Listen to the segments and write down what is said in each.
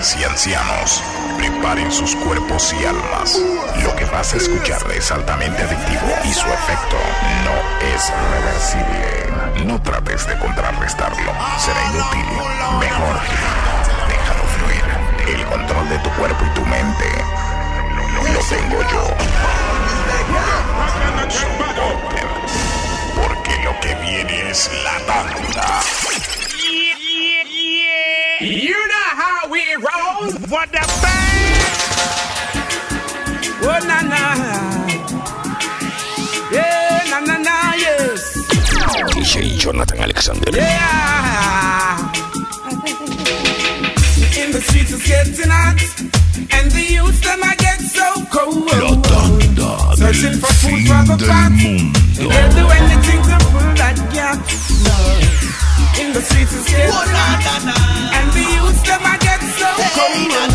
y ancianos, preparen sus cuerpos y almas. Lo que vas a escuchar es altamente adictivo y su efecto no es reversible. No trates de contrarrestarlo, será inútil. Mejor, déjalo fluir. El control de tu cuerpo y tu mente lo tengo yo. Porque lo que viene es la tanda. You know how we roll. What the bang? Oh na na. Yeah, na na na, yes. DJ Jonathan Alexander. Yeah. In the streets it's getting hot, and the youth them I get so cold. La tanda Searching for food fin for the del fat. mundo. They'll do anything to fill that gap in the streets is scared. Oh. And the youths, them, I get so hey, cold. Yeah.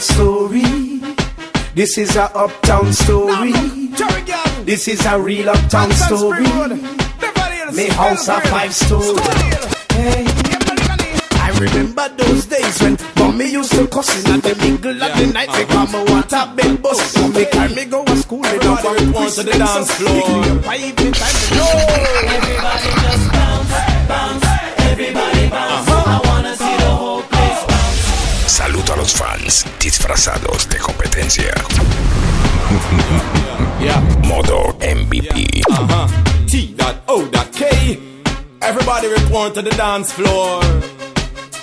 Uptown story. This is a uptown story. This is a real uptown story. Me house a five story. Hey. I remember those days when mommy used to cussing at the middle of the night because me want a big bus. Mommy carry me go to school with a Everybody report to the dance floor. Everybody just bounce, bounce. Los fans disfrazados de competencia. Yeah. Modo MVP. Uh-huh. T dot O K. Everybody report to the dance floor.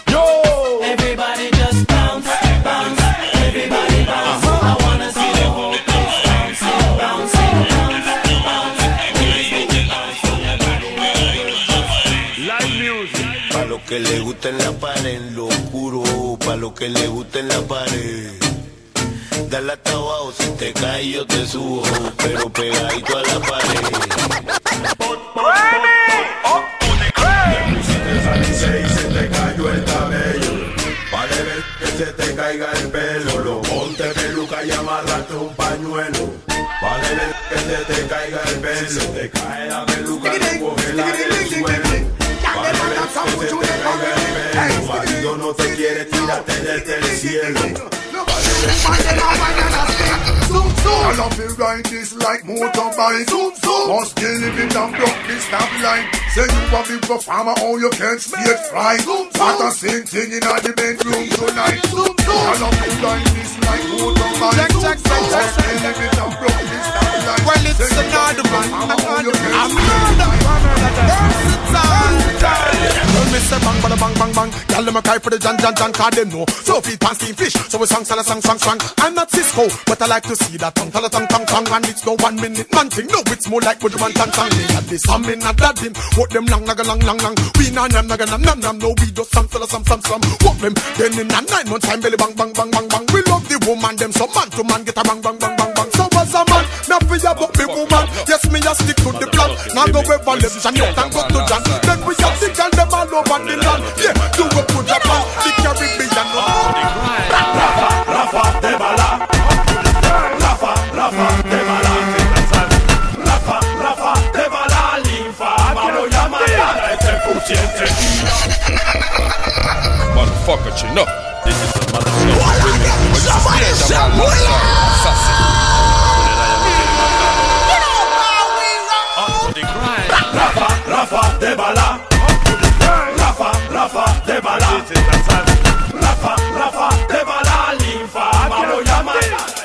Yo! Everybody just bounce, bounce. Everybody bounce. I wanna see the whole place bounce, bounce, Pa' lo que le gusta en la pared, en lo oscuro. Pa' lo que le gusta en la pared. Dale hasta abajo, si te caes yo te subo. Pero pegadito a la pared. y se te cayó el cabello. Vale ver que se te caiga el pelo. Lo ponte peluca y amárrate un pañuelo. Vale ver que se te caiga el pelo. Se te cae la peluca, cógela del suelo. Vale ver que se te caiga el pelo. Marido no te quiere, tírate desde el cielo. I love you ride this like motorbike Zoom zoom. Must kill him in and block the stop line. Say you a big performer oh you can't stage fly Zoom zoom. What a same thing in the bedroom tonight. Zoom zoom. I love you ride this like motorbike Check, check, check, check, Must kill him in and block stop line. Well, it's Say you a another big man, performer, oh, you another can't When me say bang, bada bang, bang, bang. Y'all them a cry for the John, John, John Cause them know. So feet pants steam fish. So we song, sala, song, song, song I'm not Cisco But I like to see that tongue, tala, tongue, tongue, tongue And it's no one minute man thing No, it's more like Woodman, tang, tang Me and this, I'm in a dadding What them long, naga, long, long, long We na, nam, naga, nam, nam, nam No, we just some, sala, some, some, some What them Then in a nine months time Belly bang, bang, bang, bang, bang We love the woman Them so man to man Get a bang, bang, bang, bang, bang So as a man Me a feel about me woman Yes, me a stick to the plan Now go ever left Chanel and go to John Then we have the girl them all over the land Yeah, do it to Japan The Caribbean Rafa, Rafa bala Rafa, alma son. Assassin. Rafa, Rafa, de bala. Rafa, Rafa, de bala. Rafa, Rafa, de bala. Linfa, Mamoyama.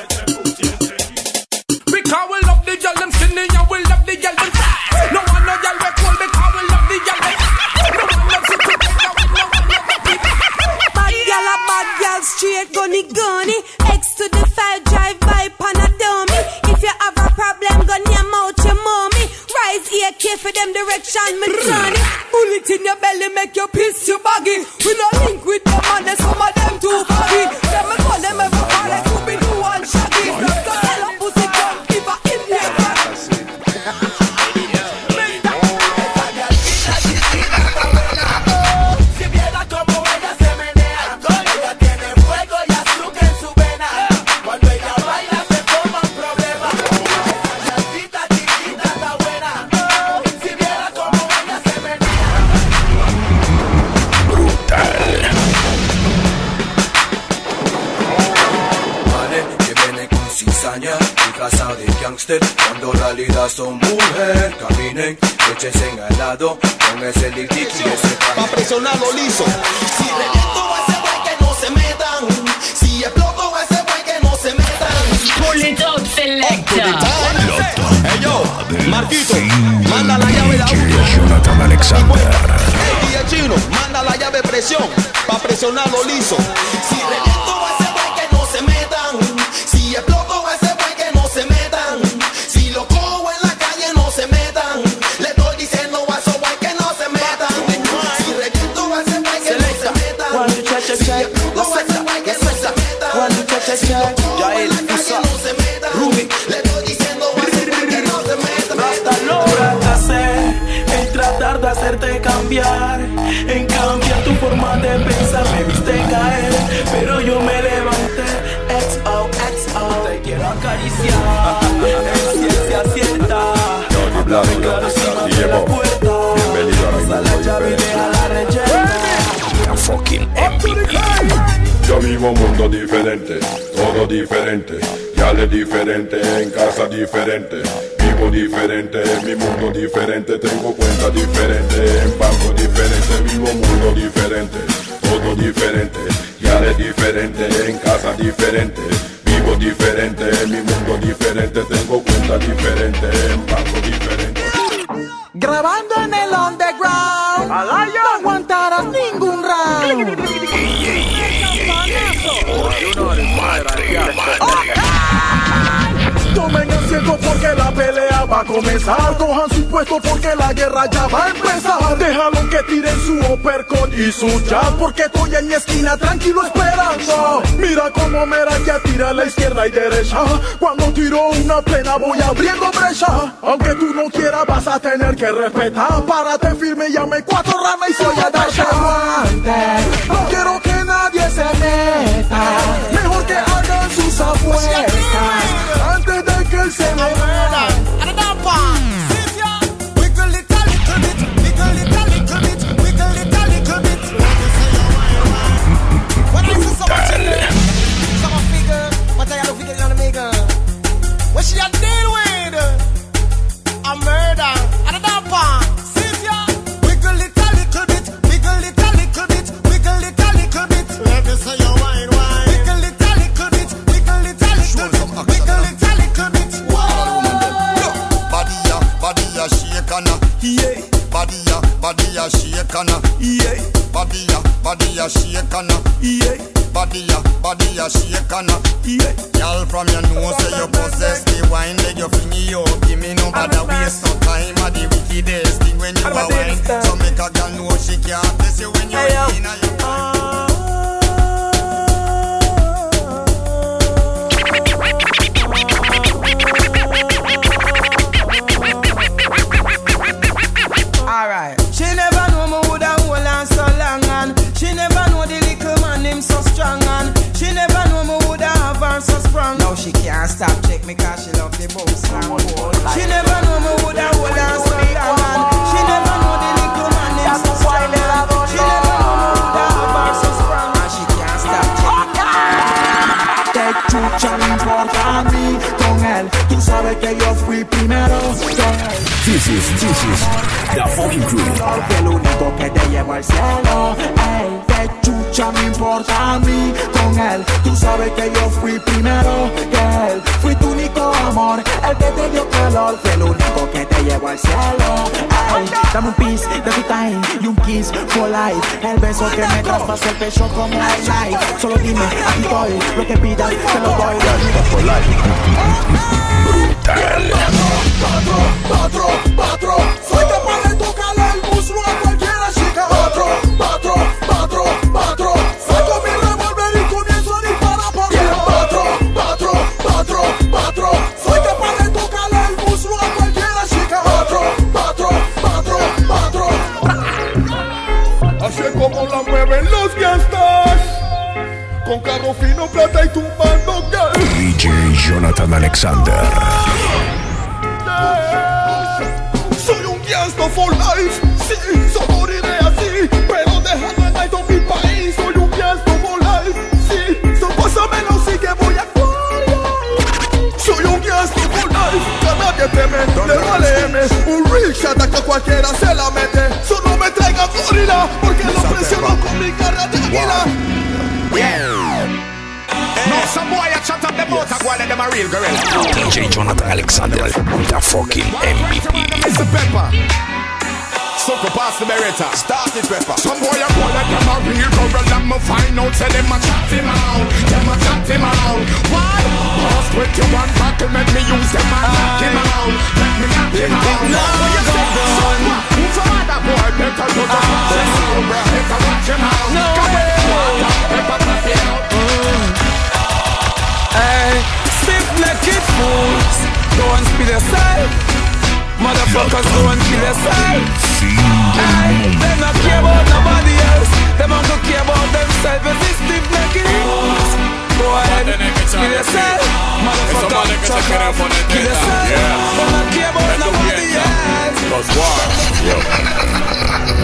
corazón, mujer. Caminen, échense al lado, con ese litigio. Pa' presionarlo liso. Si reviento a ese güey que no se metan. Si exploto a ese güey que no se metan. Pull it up, selecta. Hey yo, Marquito, manda la llave de audio. Jonathan Alexander. Hey, chino, manda la llave de presión. Pa' presionarlo liso. Si cambiar, en cambiar tu forma de pensar. Me viste caer, pero yo me levanté. XO, XO, te quiero acariciar. Es ciencia cierta. Háblame claro si no la puerta. Bienvenido a la llave y la rechera. Fucking MVP. Yo vivo un mundo diferente, todo diferente, ya le diferente, en casa diferente algo diferente, mi mundo diferente, tengo cuenta diferente, en banco diferente, vivo mundo diferente, todo diferente, es diferente, en casa diferente, vivo diferente, mi mundo diferente, tengo cuenta diferente, en banco diferente. Grabando en el underground, no aguantarás ningún round porque la pelea va a comenzar. Cojan su puesto porque la guerra ya va a empezar. Déjalo que tiren su uppercut y su jab porque estoy en mi esquina tranquilo esperando. Mira cómo me ya tira a la izquierda y derecha. Cuando tiro una plena voy abriendo brecha. Aunque tú no quieras vas a tener que respetar. Párate firme, llame cuatro ramas y soy Adasha. proper. So make a girl know she can't This is, this is the fucking crew. ya me importa a mí con él. Tú sabes que yo fui primero que él. Fui tu único amor, el que te dio calor, fue el único que te llevó al cielo. Ay, dame un piece de tu time y un kiss for life. El beso que me traspasa el pecho como el night. Solo dime, aquí estoy, lo que pidas te lo doy. Brutal. Otro, otro, otro, otro. Jonathan Alexander. Soy un gangster for life. Sí, solo moriré así. Pero dejando el night mi país. Soy un gangster for life. Sí, so pásamelo, sí que voy a actuar. Soy un gangster for life. Que nadie teme, le vale M. Un real shot a que cualquiera se la mete. Solo me traiga gorila. Porque lo presiono con mi cara de águila. No, some boy a chat up the motor them a real gorilla. DJ Jonathan Alexander, the fucking MVP. It's a pepper. Sucker pass the beretta. Start it, pepper. Some boy a call like them a real gorilla. I'ma find out, say them a chat him out. Them a chat him out. Why? Cause with you one battle, make me use them and knock him out. Let me knock him out. No, you go say, down. Who's a mother boy? Better to just watch him out. Better watch him out. No Come way. on, Pepper, pop it out. Hey, stiff naked fools. Don't side. Motherfuckers side. Aye, they not care about nobody else. Them only care about themselves. And these stiff naked fools. Go ahead, be the side. Motherfucker, chuck off, be the side. Don't care about nobody else. Cause why?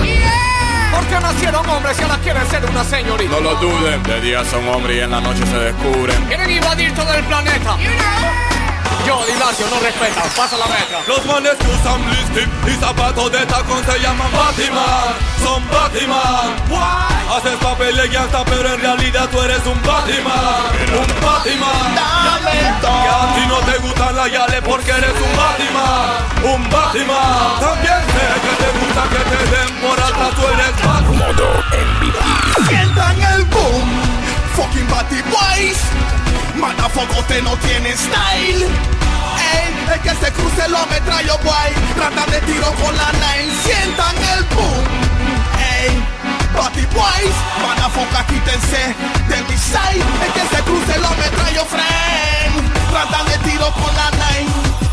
Yeah. Porque nacieron hombres y ahora quieren ser una señorita. No lo duden, de día son hombres y en la noche se descubren. Quieren invadir todo el planeta. Yo, Dilacio, no respeta. Pasa la metra. Los manes que usan lipstick y zapatos de tacón se llaman Batman, son Batman. Haces papel de gangsta, pero en realidad tú eres un Batman, un Batman. Que a ti no te gustan las yales porque eres un Batman, un Batman. También sé que te den por tú eres Batman. Modo MVP. Sientan el boom, fucking Batty Boys. Usted no tiene style. Ey, el que se cruce lo metrallo, boy. Tratan de tiro con la nine. Sientan el boom. Ey, Batty Boys. Motherfucker, quítense de mi side. El que se cruce lo metrallo, friend. Tratan de tiro con la nine.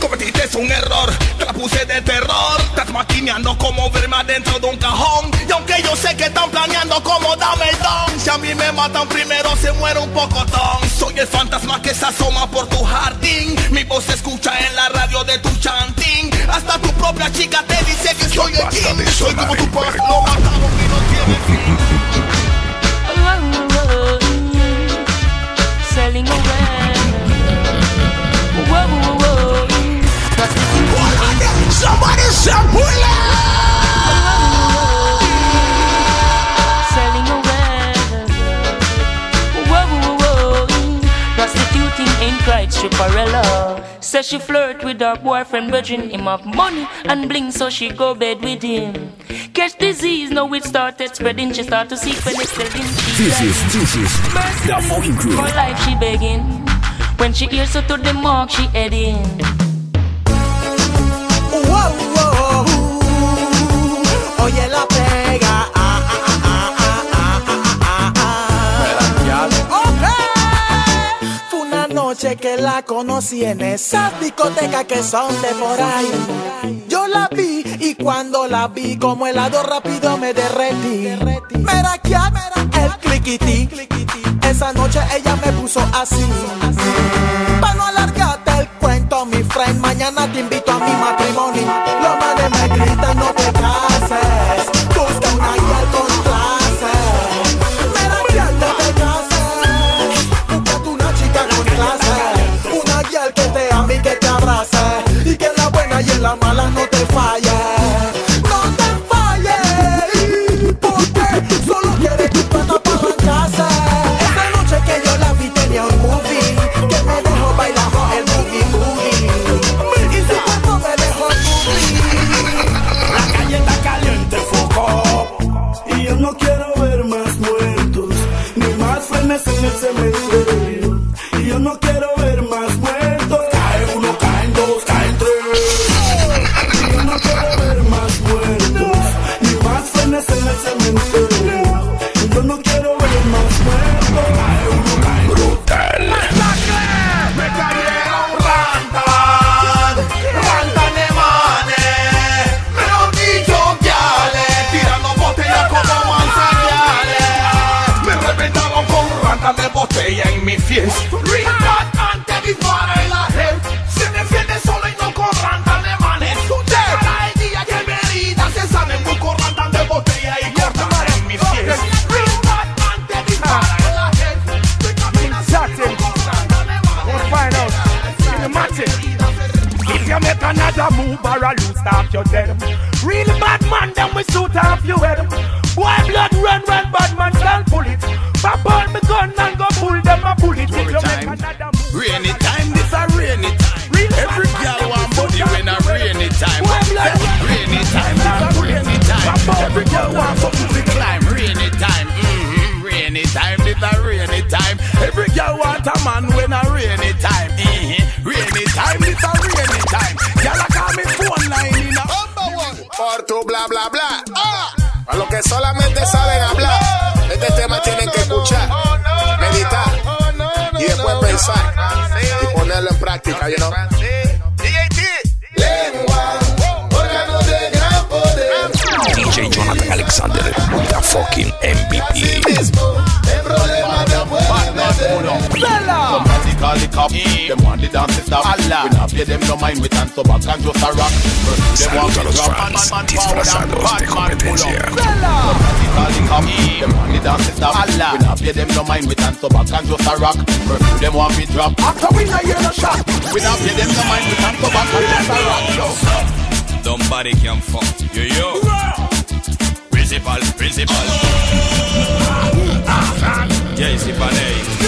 Cometiste un error, te la puse de terror. Estás maquineando como verme adentro de un cajón. Y aunque yo sé que están planeando como dame el don, si a mí me matan primero se muere un pocotón. Soy el fantasma que se asoma por tu jardín. Mi voz se escucha en la radio de tu chanting. Hasta tu propia chica te dice que soy el king. Soy como tu paz, lo mataron y no tiene fin. Selling away. Somebody say Selling away. Whoa, whoa, whoa. Prostituting in cried stripperella. Says she flirt with her boyfriend, virgin him of money and bling, so she go bed with him. Catch disease, now it started spreading. She start to see penicillin. This is, this is the fucking crew. For life she begging. When she hears her to the mark, she heading. Oye la pega. Fue una noche que la conocí en esas discotecas que son de por ahí. Yo la vi y cuando la vi como helado rápido me derretí. Mira que el cliquití. Esa noche ella me puso así. Para no alargarte el cuento, mi friend, mañana te invito a mi matrimonio. Los manes me gritan, no te. Y que te abrace. Y que en la buena y en la mala a a loose off your dead. Real bad man, then we suit off your head. Boy, blood run when bad man can't pull it. Pop on me gun and go pull them a bullet. If you make another move, Rainy time, this a rainy time. Every girl want body when a rainy time. Rainy time, this a rainy time. Every girl want something to climb. Rainy time, mm-hmm. rainy time, this a rainy time. Every girl want a man when a rainy time. Mm-hmm. Rainy time, this a Por tu bla bla bla. A los que solamente saben hablar, este tema tienen que escuchar, meditar y después pensar y ponerlo en práctica, you know. Lengua, órgano de gran poder. DJ Jonathan Alexander, the fucking MVP. Call the cop, them want the dance to stop. We not pay them no mind, we dance so back and just a rock. Them want Saludos a me los drop, man, fans man, man, disfrazados de competencia. Call the cop, them want the dance to stop. We not pay them no mind, we dance so back and just a rock. Pursue them want me drop. After we not hear no shot, we not pay them no mind, we dance so back and just a rock. Yo. Somebody can fuck. Yo, yo. Principal, principal. Jaycee Panay.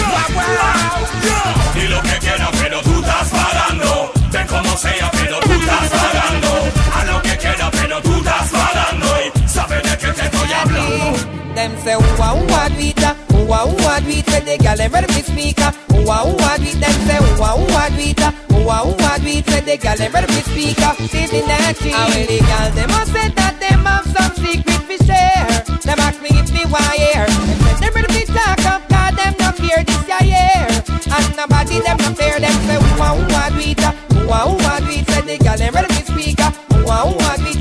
Y lo que quieras, pero tú estás pagando. Ven como sea, pero tú estás pagando. A lo que pero tú estás pagando. De the gal them ready to speak, ooh, ah, ooh, ah, do it, them say, ah, ooh, ah, do it, when the gal them ready to speak. Feeling that shit. And when the gal them a say that them have some secret to share, me year, this a year. And nobody them compare. fear them. Say, who a who a do it? Who a who a do it? Say, the gal them ready to speak. Uh, who a who a do?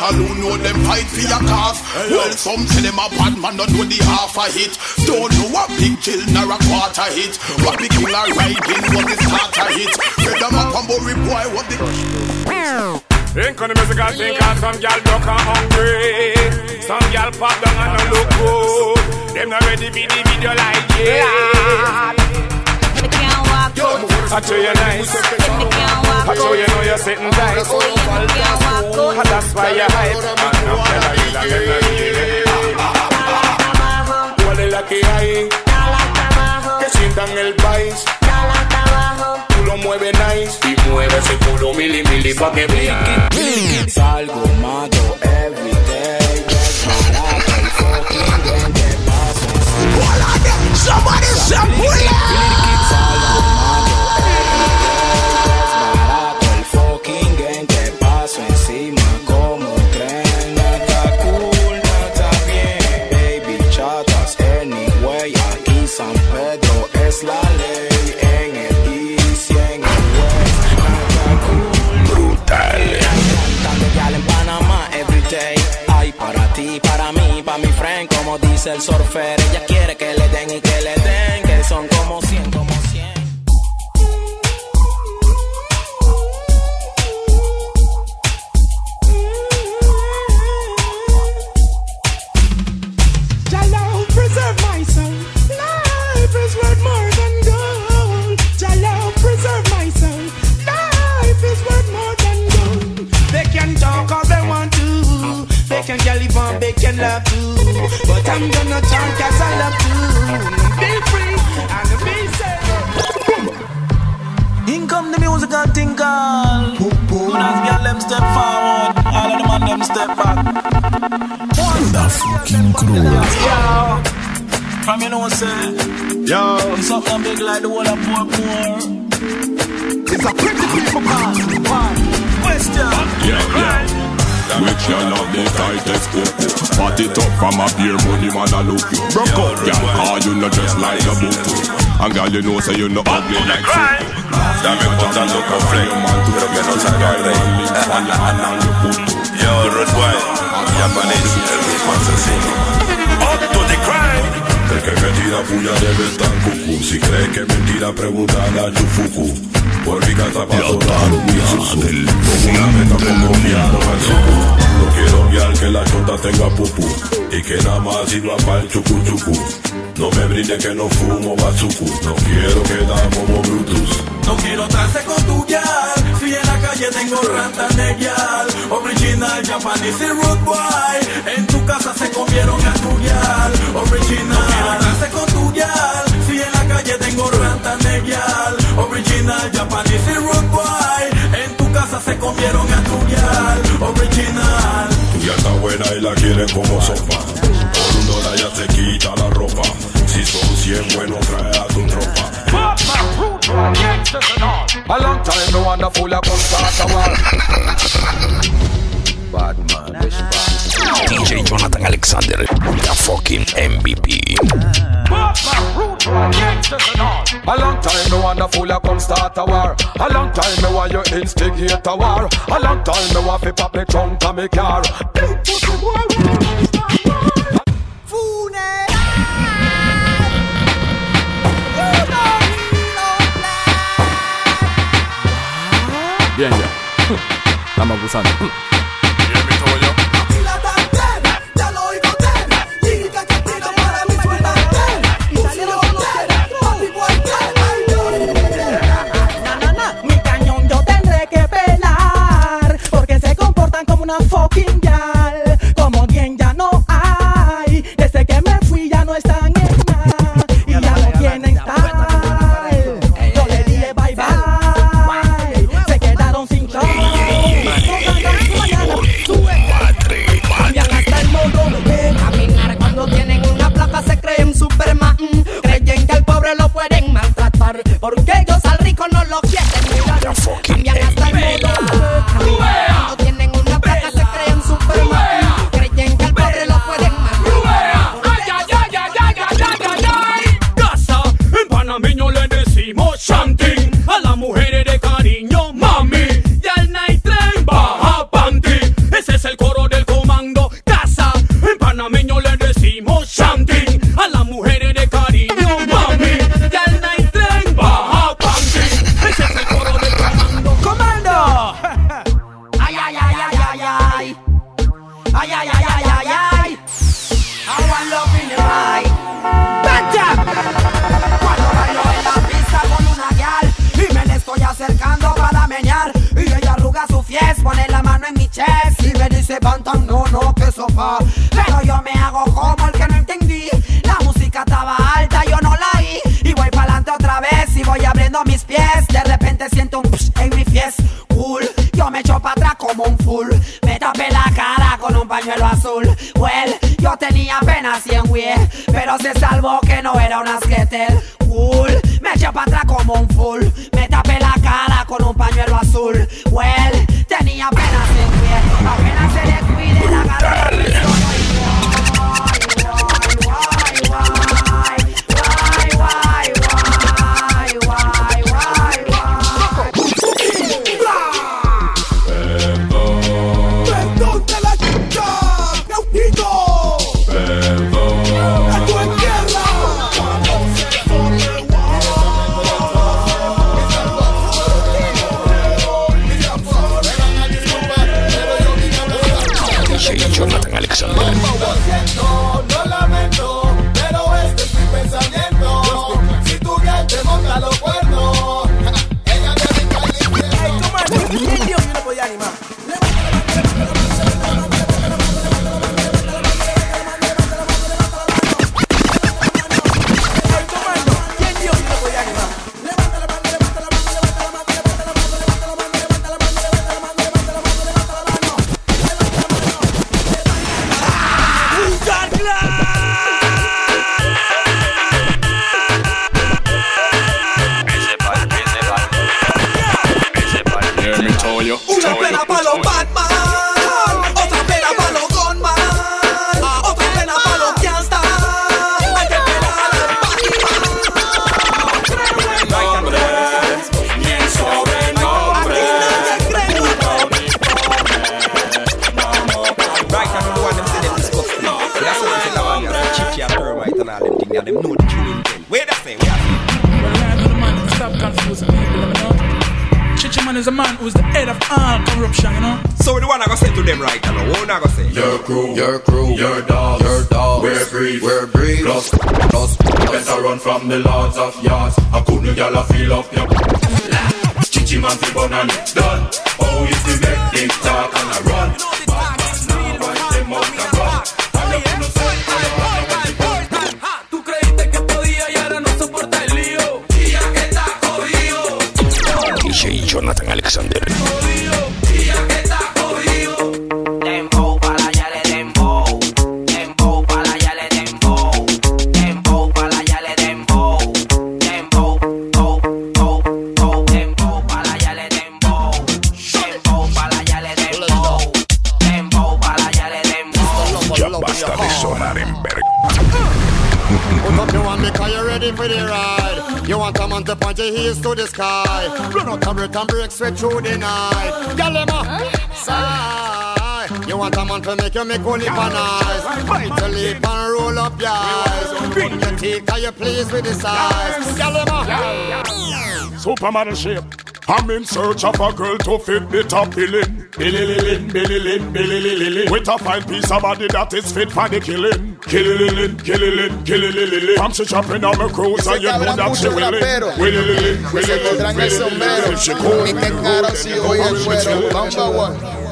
And you know them fight for your cause. Well, some say them a bad man, don't know the half a hit. Don't know what big kill nor a quarter hit. What the are riding, what the starter hit. Whether a combo boy, what the Think on the musical thing cause some gal and hungry Some gal pop down and no look good Them not ready for the video like yeah I show you nice I show you know you're really Huele la que hay Que sientan el país Tú lo mueves nice Y culo pa' que vean Salgo, mato, everyday Desbarato el fucking crew. From you know what Yo. It's something big like the whole of poor poor. It's a pretty people part. Question. Yeah, yeah. Which That make love the tightest coco Pat it up from a beer money man a look you Broke out girl cause you not just like a boot And girl you know say you not ugly like food That make what I look a flame man to the men outside our one. And your hand on your foot Yo, Rod White Boy, japonés, el mismo asesino. Up to the crime puya debe estar cucú. Si crees que es mentira, pregúntale a Chufuku. Por mi casa una meta como piano al suku. No quiero guiar que la chota tenga pupu. Y que nada más sirva para el chucu chucu. No me brinde que no fumo bazuku. No quiero quedar como Brutus. No quiero trance con tu yal. Si en la calle tengo yal Original Japanese y root boy. En tu casa se comieron a tu yal. Original. No quiero trance con tu yal. Si en la calle tengo yal Original Japanese y root boy. En tu casa se comieron a tu yal. Original. Tu ya está buena y la quieren como sopa. Por un dólar ya se quita la ropa. Si 100 buenos, trae a tu tropa. A long time no wonderful I come start a war Bad man, wish bad DJ Jonathan Alexander, the fucking MVP. A long time no wonderful I come start a war A long time me want you instigate a war A long time me want fi pop me trunk and me car Bien Ramabusan. Hı. Dice, Bantam, no, no, que sopa. Pero yo me hago como el que no entendí. La música estaba alta, yo no la oí. Y voy pa'lante otra vez y voy abriendo mis pies. De repente siento un psh en mi fies Cool, yo me echo para atrás como un full. Me tapé la cara con un pañuelo azul. Well, yo tenía apenas 100 wie Pero se salvó que no era una man is a man who's the head of all corruption, you know. So the one I go say to them right now, what I go say? Your crew, your crew, your dogs, your dogs. We're breed, we're breed. Plus, plus, better run from the lords of yards. I couldn't y'all feel up your. Chichi man fi bun and done. Oh, if we make them talk and I run. The sky. Run out and break and break straight through the night. Galema, sigh. You want a man to make you make only for nice. Bite your lip and roll up your eyes. Bring your teeth, are you pleased with the size? Galema. Supermodel shape. I'm in search of a girl to fit the top billing. Bilililin, bililin, bilililin. With a fine piece of body that is fit for the killing. Kilililin, kililin, I'm so chopping on my cruise and you know that she willing. Wilililin, wilililin, wilililin. If she cool, we cool. Number one.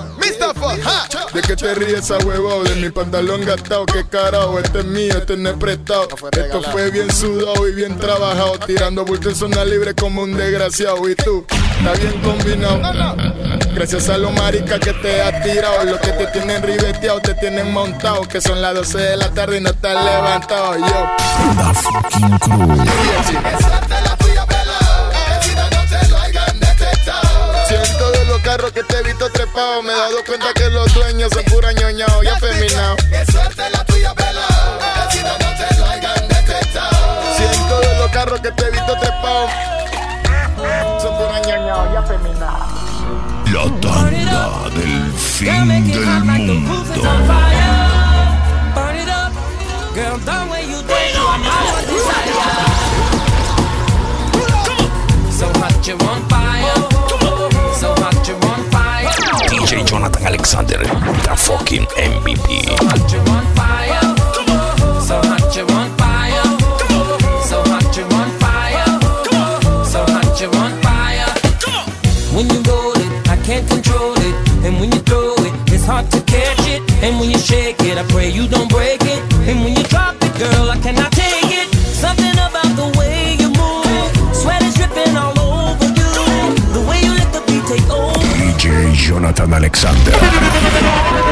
¿De qué te ríes a huevo? De mi pantalón gastado, qué carajo, este es mío, este no es prestado. Esto fue bien sudado y bien trabajado, tirando bulto en zona libre como un desgraciado. Y tú, está bien combinado. Gracias a los maricas que te has tirado, los que te tienen ribeteado, te tienen montado, que son las 12 de la tarde y no estás levantado. Yo. La fucking crew. Carros que te he visto trepado, me he dado cuenta que los dueños son pura ñoñao y afeminados. Qué suerte la tuya, pelao. Que si no, no te lo hayan detectado. Siento de los carros que te he visto trepado, son pura ñoñao y afeminados. La tanda del fin del mundo. Burn it up, girl, the way you dance, desire. So hot you fire, Jonathan Alexander, the fucking MVP. I can't control it. And when you throw it, it's hard to catch it. And when you shake it, I pray you don't break it. And when you drop it, girl, I cannot take it. Alexander.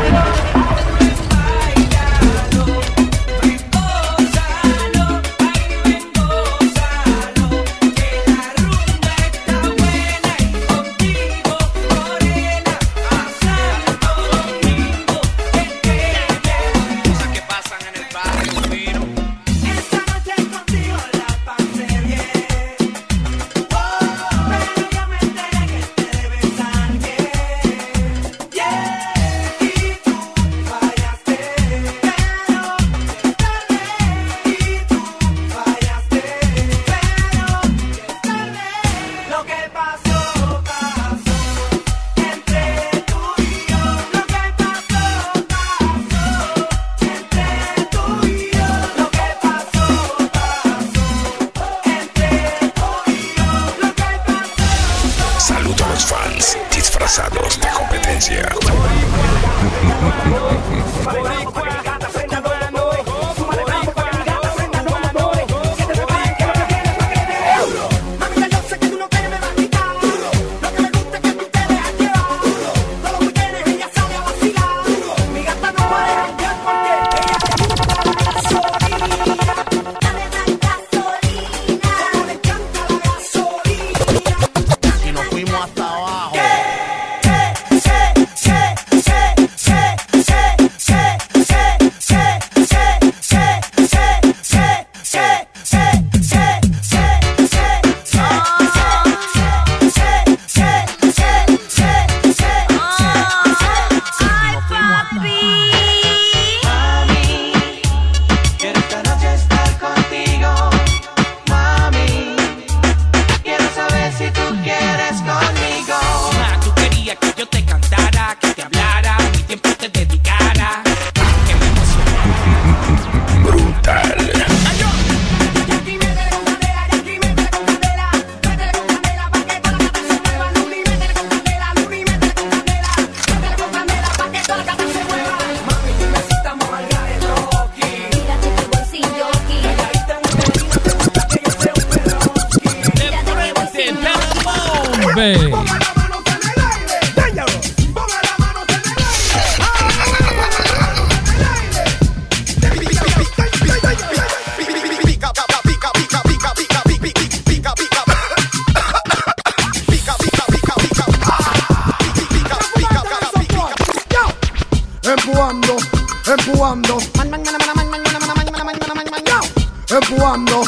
Empujando,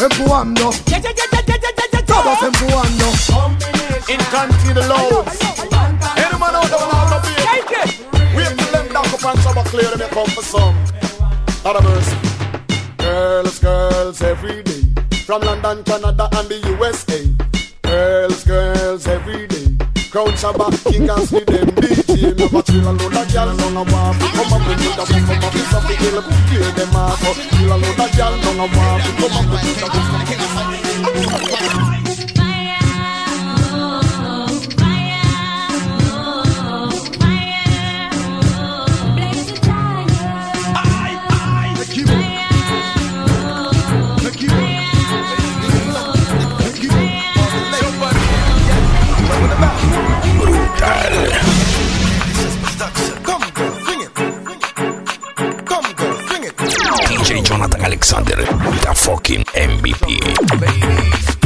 empujando. Todos empujando. In country the loads. Any man out there want to be Wait till them down up and some clear them come for some. Out of mercy. Girls, girls every day. From London, Canada and the USA. Girls, girls every day. Crown Shabbat, King and see them I'm But still a load of gal down a walk Come up with me that we come up with something Clear them off Still a load of gal down a walk Come up with me that we come up with something DJ Jonathan Alexander, the fucking MVP. One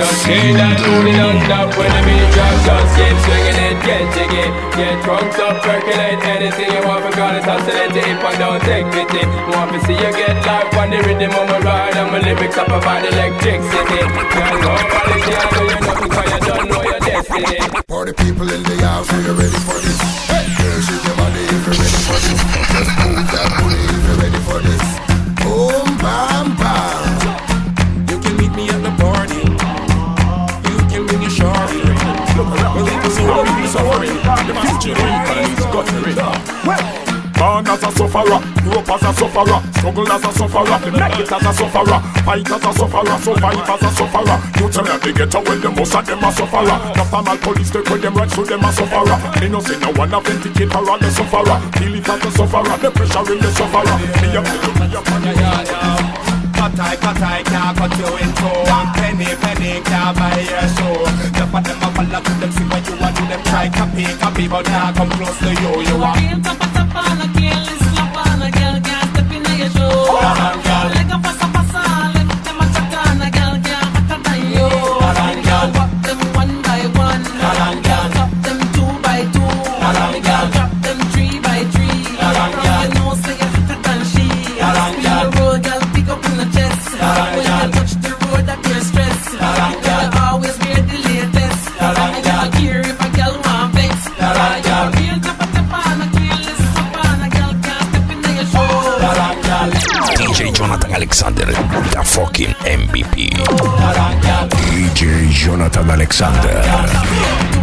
just hear that booty non-stop when the beat drop Just keep swinging it, get jiggy Get drunk up, percolate anything you want Because it's oscillate if I don't take pity Want to see you get life on the rhythm of my ride And my lyrics up about electricity Girl, nobody can do you nothing Cause you don't know your destiny Party people in the house, are you ready for this? Hey, girl, shake your body if you're ready for this. Just move that booty if you're ready for this. Boom, bam, bam. So what we suffering, the future even is guttering. Born as a sufferer, grow up as a sufferer, struggle as a sufferer, make it as a sufferer, fight as a sufferer, survive as a sufferer. You tell me they get away, the most of them are sufferer. The formal police take away them rights, so them are sufferer. They no say no one authenticate for all the sufferer. Feel it as a sufferer, the pressure in the sufferer. Me a, me a, Cut I, cut I, can't cut you in two. One penny, penny, can't buy your show The for them a follow to them, see what you want to them Try. Copy, copy, but now come close to you You want DJ Alexander, the fucking MVP. DJ Jonathan Alexander.